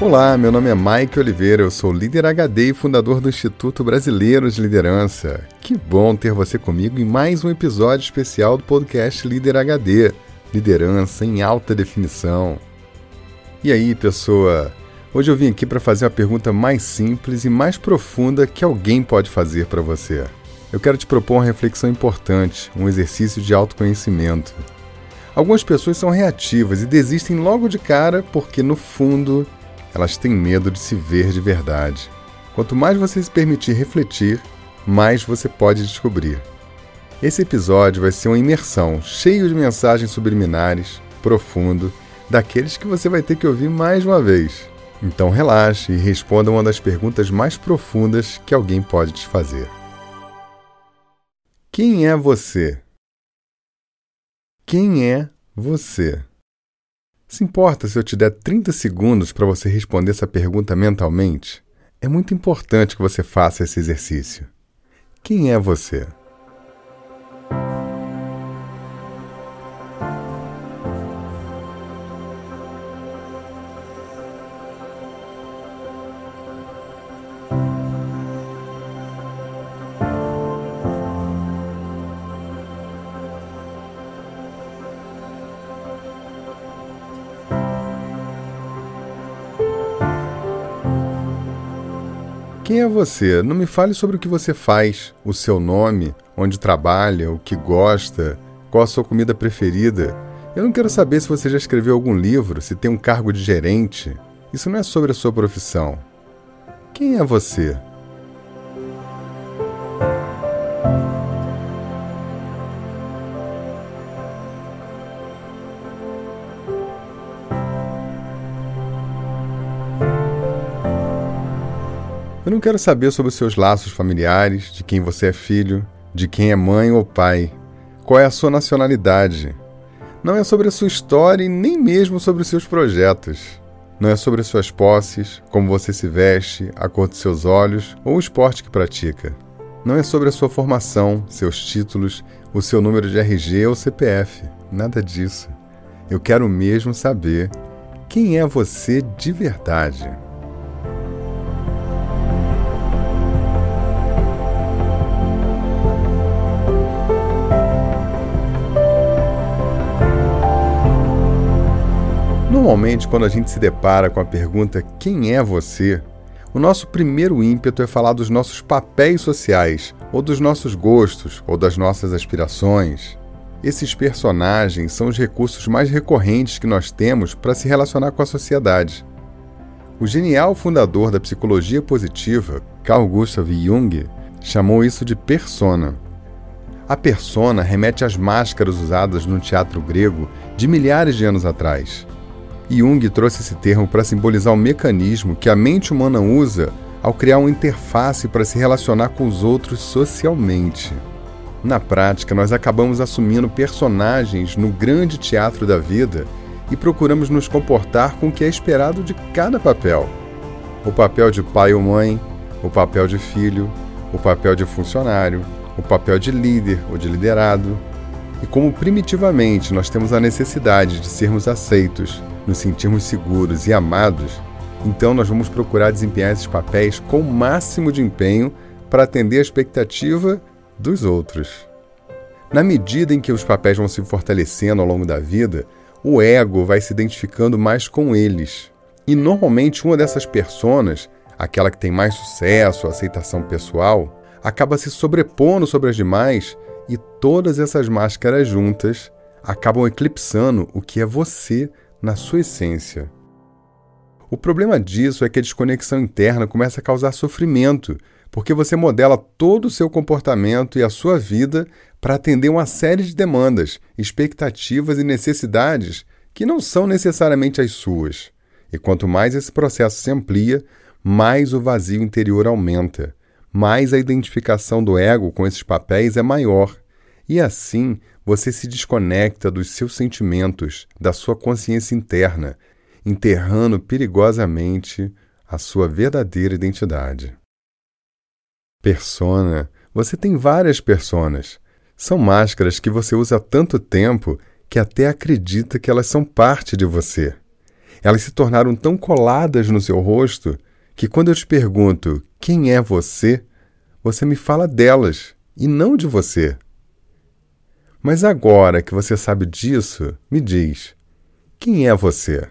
Olá, meu nome é Mike Oliveira, eu sou líder HD e fundador do Instituto Brasileiro de Liderança. Que bom ter você comigo em mais um episódio especial do podcast Líder HD Liderança em Alta Definição. E aí, pessoa? Hoje eu vim aqui para fazer uma pergunta mais simples e mais profunda que alguém pode fazer para você. Eu quero te propor uma reflexão importante, um exercício de autoconhecimento. Algumas pessoas são reativas e desistem logo de cara porque, no fundo, elas têm medo de se ver de verdade. Quanto mais você se permitir refletir, mais você pode descobrir. Esse episódio vai ser uma imersão, cheio de mensagens subliminares, profundo, daqueles que você vai ter que ouvir mais uma vez. Então relaxe e responda uma das perguntas mais profundas que alguém pode te fazer. Quem é você? Quem é você? Se importa se eu te der 30 segundos para você responder essa pergunta mentalmente? É muito importante que você faça esse exercício. Quem é você? Quem é você? Não me fale sobre o que você faz, o seu nome, onde trabalha, o que gosta, qual a sua comida preferida. Eu não quero saber se você já escreveu algum livro, se tem um cargo de gerente. Isso não é sobre a sua profissão. Quem é você? Eu não quero saber sobre os seus laços familiares, de quem você é filho, de quem é mãe ou pai, qual é a sua nacionalidade. Não é sobre a sua história e nem mesmo sobre os seus projetos. Não é sobre as suas posses, como você se veste, a cor de seus olhos ou o esporte que pratica. Não é sobre a sua formação, seus títulos, o seu número de RG ou CPF. Nada disso. Eu quero mesmo saber quem é você de verdade. Normalmente, quando a gente se depara com a pergunta quem é você, o nosso primeiro ímpeto é falar dos nossos papéis sociais, ou dos nossos gostos, ou das nossas aspirações. Esses personagens são os recursos mais recorrentes que nós temos para se relacionar com a sociedade. O genial fundador da psicologia positiva, Carl Gustav Jung, chamou isso de persona. A persona remete às máscaras usadas no teatro grego de milhares de anos atrás. Jung trouxe esse termo para simbolizar o mecanismo que a mente humana usa ao criar uma interface para se relacionar com os outros socialmente. Na prática, nós acabamos assumindo personagens no grande teatro da vida e procuramos nos comportar com o que é esperado de cada papel. O papel de pai ou mãe, o papel de filho, o papel de funcionário, o papel de líder ou de liderado. E como primitivamente nós temos a necessidade de sermos aceitos, nos sentirmos seguros e amados, então nós vamos procurar desempenhar esses papéis com o máximo de empenho para atender a expectativa dos outros. Na medida em que os papéis vão se fortalecendo ao longo da vida, o ego vai se identificando mais com eles. E normalmente uma dessas personas, aquela que tem mais sucesso, aceitação pessoal, acaba se sobrepondo sobre as demais e todas essas máscaras juntas acabam eclipsando o que é você na sua essência. O problema disso é que a desconexão interna começa a causar sofrimento, porque você modela todo o seu comportamento e a sua vida para atender uma série de demandas, expectativas e necessidades que não são necessariamente as suas. E quanto mais esse processo se amplia, mais o vazio interior aumenta, mais a identificação do ego com esses papéis é maior. E assim você se desconecta dos seus sentimentos, da sua consciência interna, enterrando perigosamente a sua verdadeira identidade. Persona. Você tem várias personas. São máscaras que você usa há tanto tempo que até acredita que elas são parte de você. Elas se tornaram tão coladas no seu rosto que quando eu te pergunto quem é você, você me fala delas e não de você. Mas agora que você sabe disso, me diz: quem é você?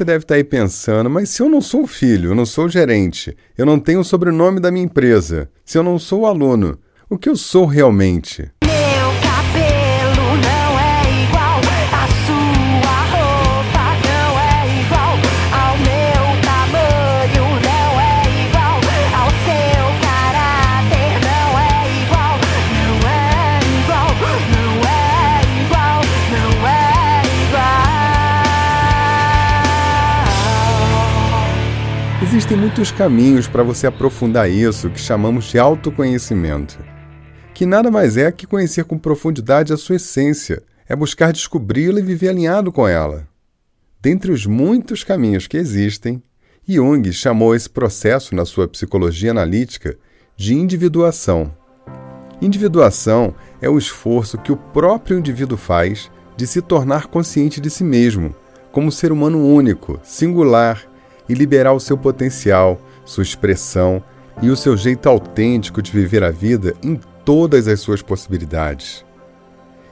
Você deve estar aí pensando, mas se eu não sou filho, eu não sou gerente, eu não tenho o sobrenome da minha empresa, se eu não sou aluno, o que eu sou realmente? Existem muitos caminhos para você aprofundar isso que chamamos de autoconhecimento, que nada mais é que conhecer com profundidade a sua essência, é buscar descobri-la e viver alinhado com ela. Dentre os muitos caminhos que existem, Jung chamou esse processo na sua psicologia analítica de individuação. Individuação é o esforço que o próprio indivíduo faz de se tornar consciente de si mesmo, como ser humano único, singular e liberar o seu potencial, sua expressão e o seu jeito autêntico de viver a vida em todas as suas possibilidades.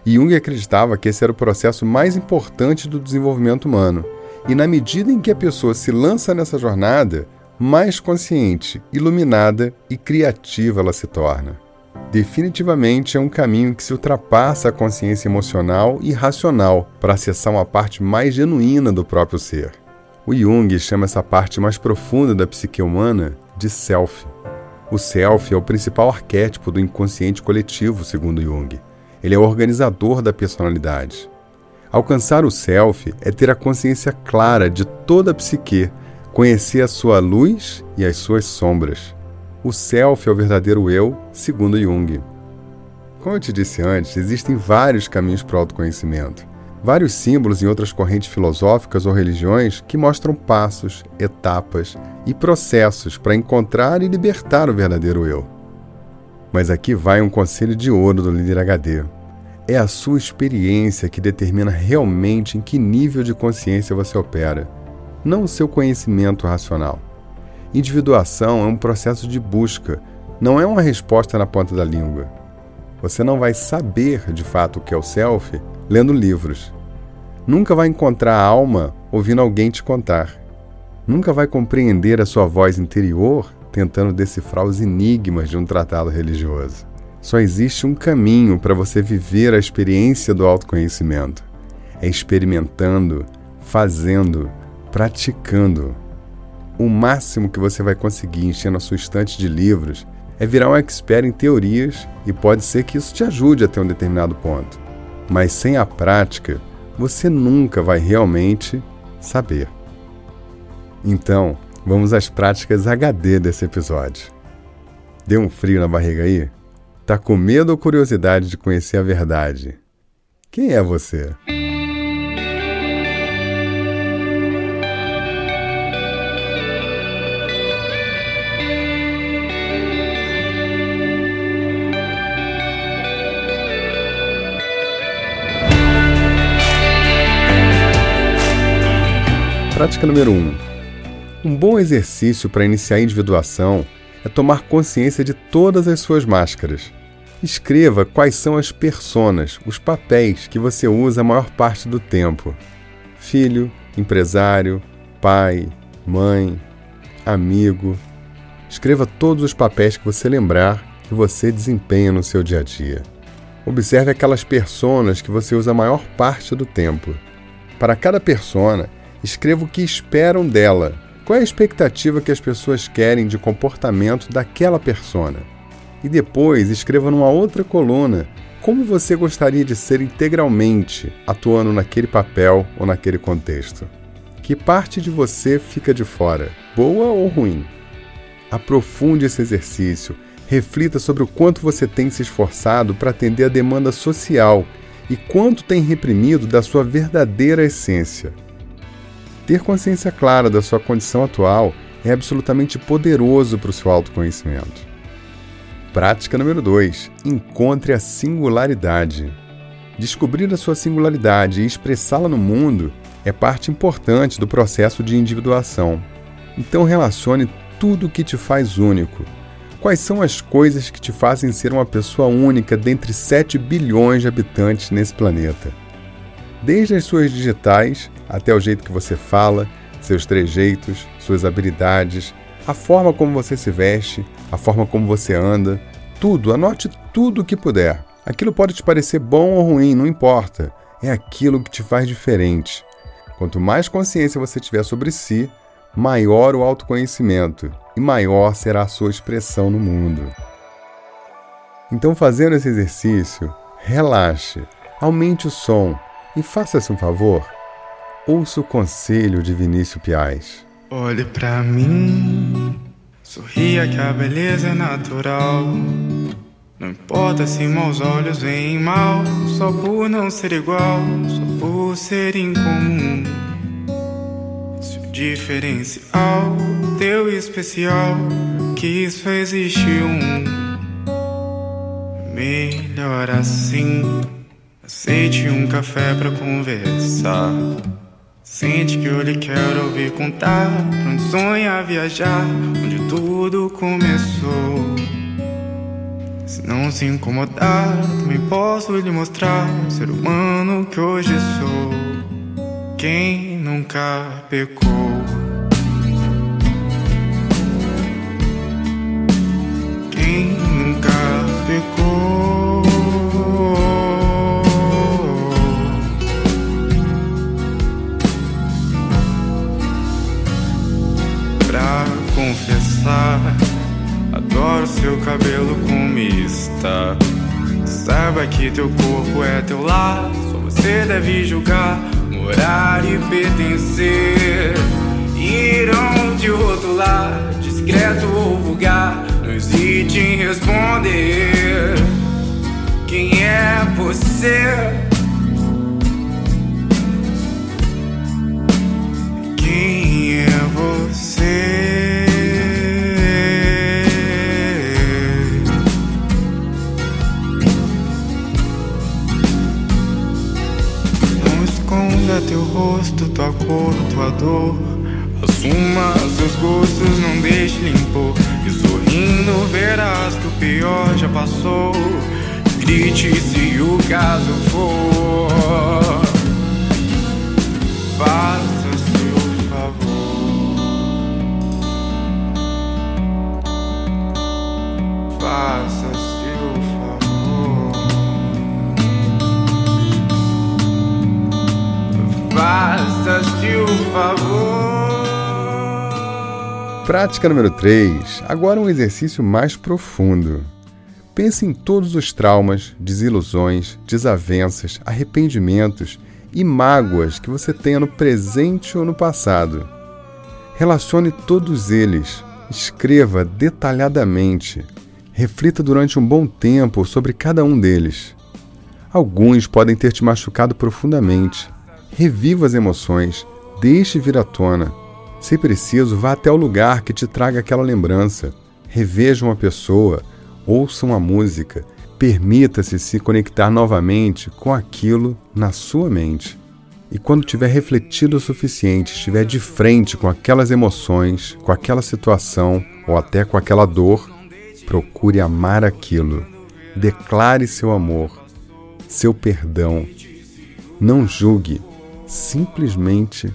Jung acreditava que esse era o processo mais importante do desenvolvimento humano, e na medida em que a pessoa se lança nessa jornada, mais consciente, iluminada e criativa ela se torna. Definitivamente é um caminho que se ultrapassa a consciência emocional e racional para acessar uma parte mais genuína do próprio ser. O Jung chama essa parte mais profunda da psique humana de self. O self é o principal arquétipo do inconsciente coletivo, segundo Jung. Ele é o organizador da personalidade. Alcançar o self é ter a consciência clara de toda a psique, conhecer a sua luz e as suas sombras. O self é o verdadeiro eu, segundo Jung. Como eu te disse antes, existem vários caminhos para o autoconhecimento vários símbolos em outras correntes filosóficas ou religiões que mostram passos, etapas e processos para encontrar e libertar o verdadeiro eu. Mas aqui vai um conselho de ouro do líder HD. É a sua experiência que determina realmente em que nível de consciência você opera, não o seu conhecimento racional. Individuação é um processo de busca, não é uma resposta na ponta da língua. Você não vai saber de fato o que é o self lendo livros. Nunca vai encontrar a alma ouvindo alguém te contar. Nunca vai compreender a sua voz interior tentando decifrar os enigmas de um tratado religioso. Só existe um caminho para você viver a experiência do autoconhecimento: é experimentando, fazendo, praticando. O máximo que você vai conseguir enchendo a sua estante de livros é virar um expert em teorias e pode ser que isso te ajude até um determinado ponto mas sem a prática, você nunca vai realmente saber. Então, vamos às práticas HD desse episódio. Deu um frio na barriga aí? Tá com medo ou curiosidade de conhecer a verdade? Quem é você? Prática número 1. Um. um bom exercício para iniciar a individuação é tomar consciência de todas as suas máscaras. Escreva quais são as personas, os papéis que você usa a maior parte do tempo: filho, empresário, pai, mãe, amigo. Escreva todos os papéis que você lembrar que você desempenha no seu dia a dia. Observe aquelas personas que você usa a maior parte do tempo. Para cada persona, escreva o que esperam dela. Qual é a expectativa que as pessoas querem de comportamento daquela persona? E depois escreva numa outra coluna como você gostaria de ser integralmente atuando naquele papel ou naquele contexto. Que parte de você fica de fora, boa ou ruim? Aprofunde esse exercício, reflita sobre o quanto você tem se esforçado para atender a demanda social e quanto tem reprimido da sua verdadeira essência. Ter consciência clara da sua condição atual é absolutamente poderoso para o seu autoconhecimento. Prática número 2: encontre a singularidade. Descobrir a sua singularidade e expressá-la no mundo é parte importante do processo de individuação. Então, relacione tudo o que te faz único. Quais são as coisas que te fazem ser uma pessoa única dentre 7 bilhões de habitantes nesse planeta? Desde as suas digitais até o jeito que você fala, seus trejeitos, suas habilidades, a forma como você se veste, a forma como você anda, tudo, anote tudo o que puder. Aquilo pode te parecer bom ou ruim, não importa. É aquilo que te faz diferente. Quanto mais consciência você tiver sobre si, maior o autoconhecimento e maior será a sua expressão no mundo. Então, fazendo esse exercício, relaxe, aumente o som e faça-se um favor. Ouça o conselho de Vinícius Piais. Olhe para mim, sorria que a beleza é natural. Não importa se meus olhos veem mal, só por não ser igual, só por ser incomum. Se o diferencial, teu especial, que só existe um. Melhor assim, aceite um café pra conversar. Sente que eu lhe quero ouvir contar Pra onde sonha viajar Onde tudo começou. Se não se incomodar Também posso lhe mostrar Ser humano que hoje sou. Quem nunca pecou? Quem nunca pecou Adoro seu cabelo com mista. Saiba que teu corpo é teu lar. Só você deve julgar, morar e pertencer. Ir onde o outro lar, discreto ou vulgar, não hesite em responder. Quem é você? Rosto, tua cor, tua dor. Assuma seus gostos, não deixe limpor. E sorrindo verás que o pior já passou. Grite se o caso for. Faça favor. Prática número 3. Agora um exercício mais profundo. Pense em todos os traumas, desilusões, desavenças, arrependimentos e mágoas que você tenha no presente ou no passado. Relacione todos eles, escreva detalhadamente, reflita durante um bom tempo sobre cada um deles. Alguns podem ter te machucado profundamente, Reviva as emoções, deixe vir à tona. Se preciso, vá até o lugar que te traga aquela lembrança. Reveja uma pessoa, ouça uma música, permita-se se conectar novamente com aquilo na sua mente. E quando tiver refletido o suficiente, estiver de frente com aquelas emoções, com aquela situação ou até com aquela dor, procure amar aquilo. Declare seu amor, seu perdão. Não julgue, simplesmente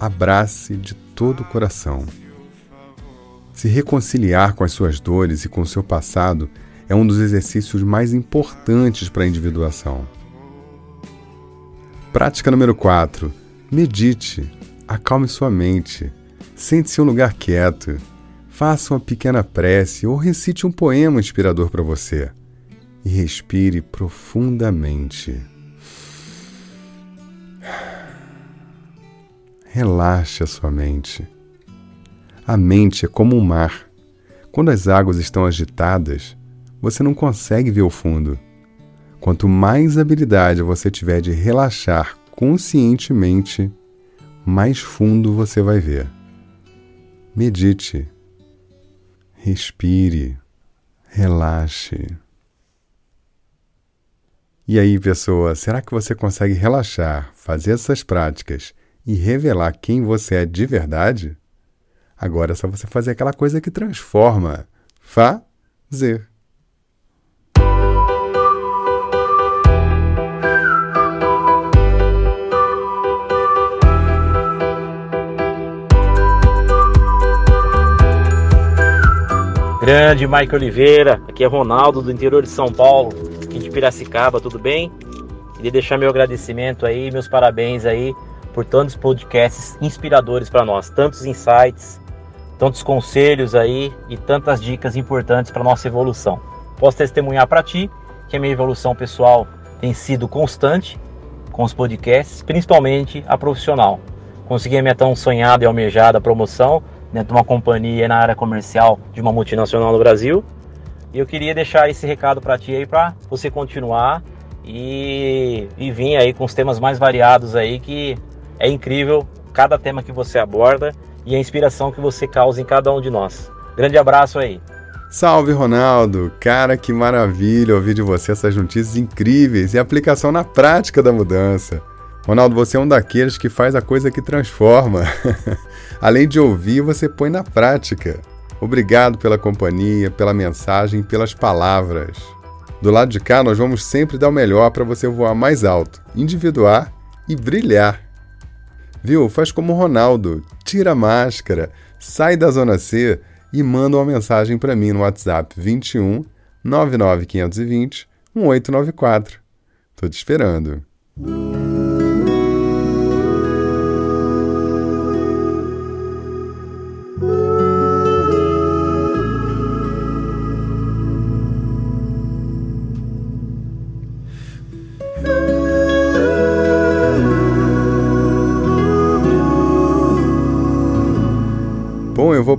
abrace de todo o coração. Se reconciliar com as suas dores e com o seu passado é um dos exercícios mais importantes para a individuação. Prática número 4. Medite. Acalme sua mente. Sente-se em um lugar quieto. Faça uma pequena prece ou recite um poema inspirador para você. E respire profundamente. Relaxe a sua mente. A mente é como um mar. Quando as águas estão agitadas, você não consegue ver o fundo. Quanto mais habilidade você tiver de relaxar conscientemente, mais fundo você vai ver. Medite. Respire. Relaxe. E aí, pessoa, será que você consegue relaxar, fazer essas práticas e revelar quem você é de verdade? Agora é só você fazer aquela coisa que transforma. Fazer. Grande Mike Oliveira, aqui é Ronaldo do interior de São Paulo, aqui de Piracicaba, tudo bem? Queria deixar meu agradecimento aí, meus parabéns aí por tantos podcasts inspiradores para nós, tantos insights, tantos conselhos aí e tantas dicas importantes para nossa evolução. Posso testemunhar para ti que a minha evolução pessoal tem sido constante com os podcasts, principalmente a profissional. Consegui a minha tão sonhada e almejada promoção dentro de uma companhia na área comercial de uma multinacional no Brasil. E eu queria deixar esse recado para ti aí para você continuar e, e vir aí com os temas mais variados aí que é incrível cada tema que você aborda e a inspiração que você causa em cada um de nós. Grande abraço aí. Salve Ronaldo! Cara, que maravilha ouvir de você essas notícias incríveis e aplicação na prática da mudança. Ronaldo, você é um daqueles que faz a coisa que transforma. Além de ouvir, você põe na prática. Obrigado pela companhia, pela mensagem, pelas palavras. Do lado de cá, nós vamos sempre dar o melhor para você voar mais alto, individuar e brilhar. Viu? Faz como o Ronaldo, tira a máscara, sai da zona C e manda uma mensagem para mim no WhatsApp 21 99520 1894. Tô te esperando.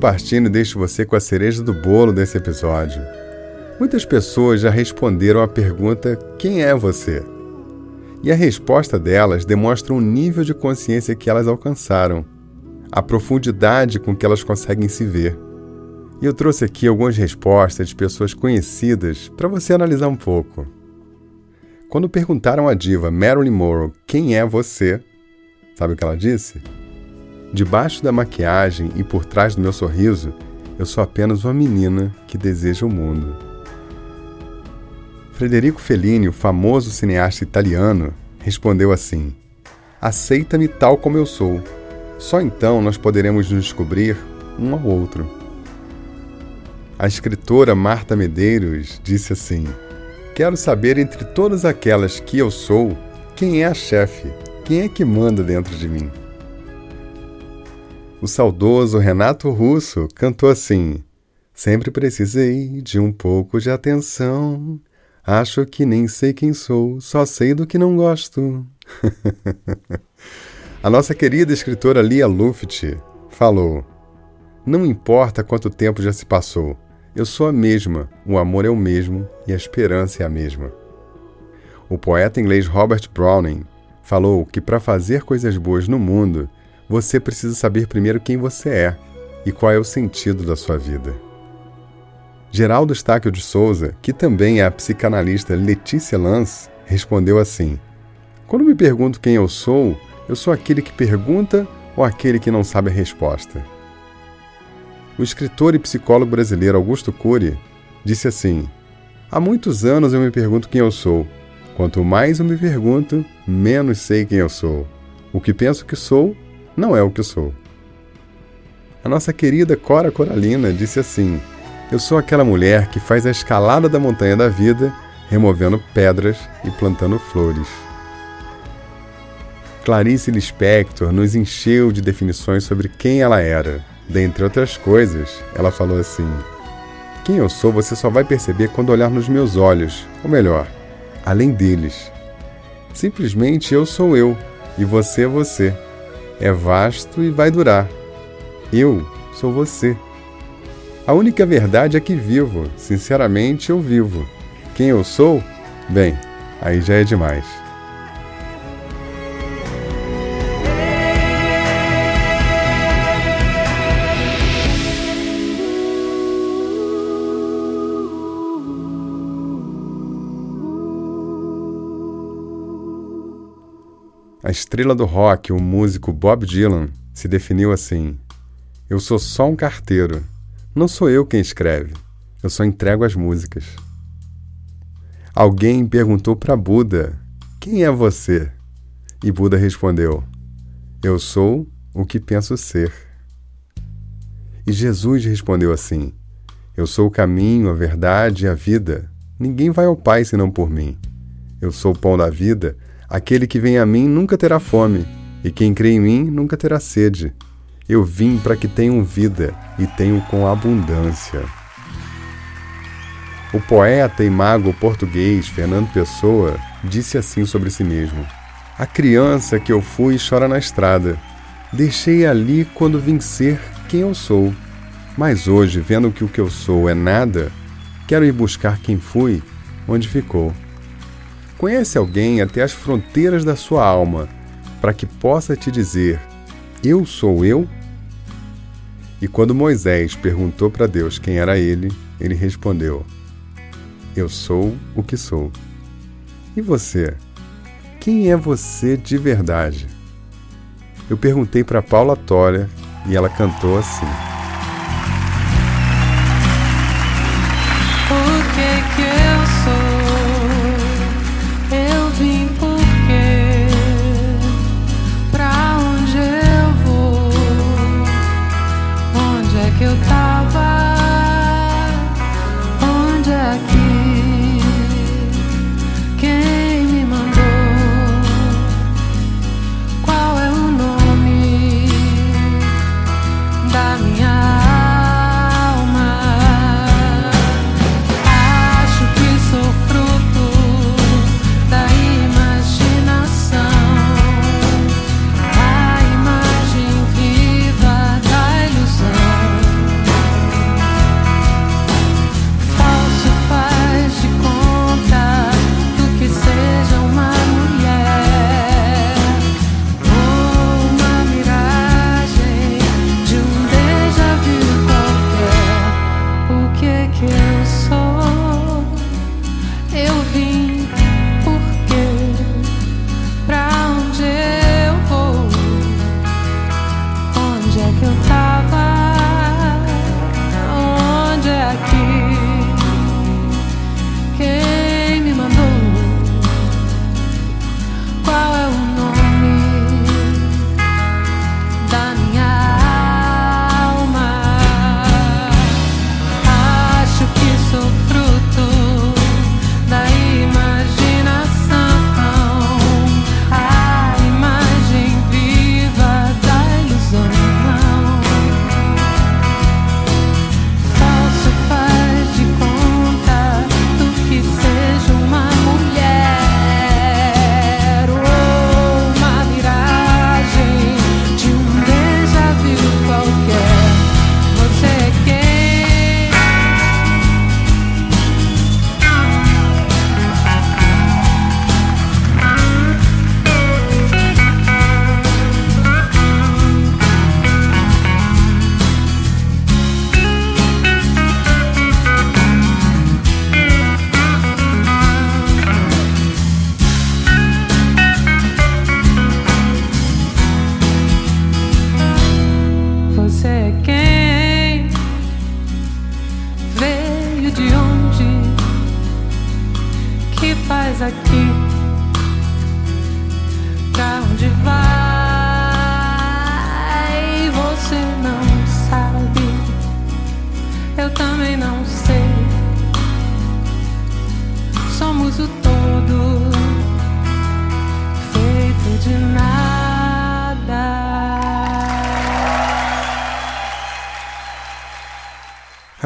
Partindo e deixo você com a cereja do bolo desse episódio. Muitas pessoas já responderam à pergunta: quem é você? E a resposta delas demonstra o nível de consciência que elas alcançaram, a profundidade com que elas conseguem se ver. E eu trouxe aqui algumas respostas de pessoas conhecidas para você analisar um pouco. Quando perguntaram à diva Marilyn Monroe quem é você, sabe o que ela disse? Debaixo da maquiagem e por trás do meu sorriso, eu sou apenas uma menina que deseja o mundo. Frederico Fellini, o famoso cineasta italiano, respondeu assim: Aceita-me tal como eu sou. Só então nós poderemos nos descobrir um ao outro. A escritora Marta Medeiros disse assim: Quero saber entre todas aquelas que eu sou, quem é a chefe, quem é que manda dentro de mim. O saudoso Renato Russo cantou assim: Sempre precisei de um pouco de atenção. Acho que nem sei quem sou, só sei do que não gosto. a nossa querida escritora Lia Luft falou: Não importa quanto tempo já se passou, eu sou a mesma, o amor é o mesmo e a esperança é a mesma. O poeta inglês Robert Browning falou que para fazer coisas boas no mundo, você precisa saber primeiro quem você é e qual é o sentido da sua vida. Geraldo Estáquio de Souza, que também é a psicanalista Letícia Lance, respondeu assim: Quando me pergunto quem eu sou, Eu sou aquele que pergunta ou aquele que não sabe a resposta? O escritor e psicólogo brasileiro Augusto Cury disse assim: Há muitos anos eu me pergunto quem eu sou. Quanto mais eu me pergunto, menos sei quem eu sou. O que penso que sou não é o que sou. A nossa querida Cora Coralina disse assim: Eu sou aquela mulher que faz a escalada da montanha da vida, removendo pedras e plantando flores. Clarice Lispector nos encheu de definições sobre quem ela era. Dentre outras coisas, ela falou assim: Quem eu sou você só vai perceber quando olhar nos meus olhos, ou melhor, além deles. Simplesmente eu sou eu e você é você. É vasto e vai durar. Eu sou você. A única verdade é que vivo, sinceramente eu vivo. Quem eu sou? Bem, aí já é demais. A estrela do rock, o músico Bob Dylan, se definiu assim: Eu sou só um carteiro. Não sou eu quem escreve. Eu só entrego as músicas. Alguém perguntou para Buda: Quem é você? E Buda respondeu: Eu sou o que penso ser. E Jesus respondeu assim: Eu sou o caminho, a verdade e a vida. Ninguém vai ao Pai senão por mim. Eu sou o pão da vida Aquele que vem a mim nunca terá fome, e quem crê em mim nunca terá sede. Eu vim para que tenham vida e tenham com abundância. O poeta e mago português Fernando Pessoa disse assim sobre si mesmo: A criança que eu fui chora na estrada. Deixei ali quando vim ser quem eu sou. Mas hoje, vendo que o que eu sou é nada, quero ir buscar quem fui, onde ficou. Conhece alguém até as fronteiras da sua alma, para que possa te dizer: Eu sou eu? E quando Moisés perguntou para Deus quem era ele, ele respondeu: Eu sou o que sou. E você? Quem é você de verdade? Eu perguntei para Paula Toller e ela cantou assim.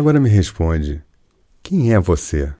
Agora me responde: quem é você?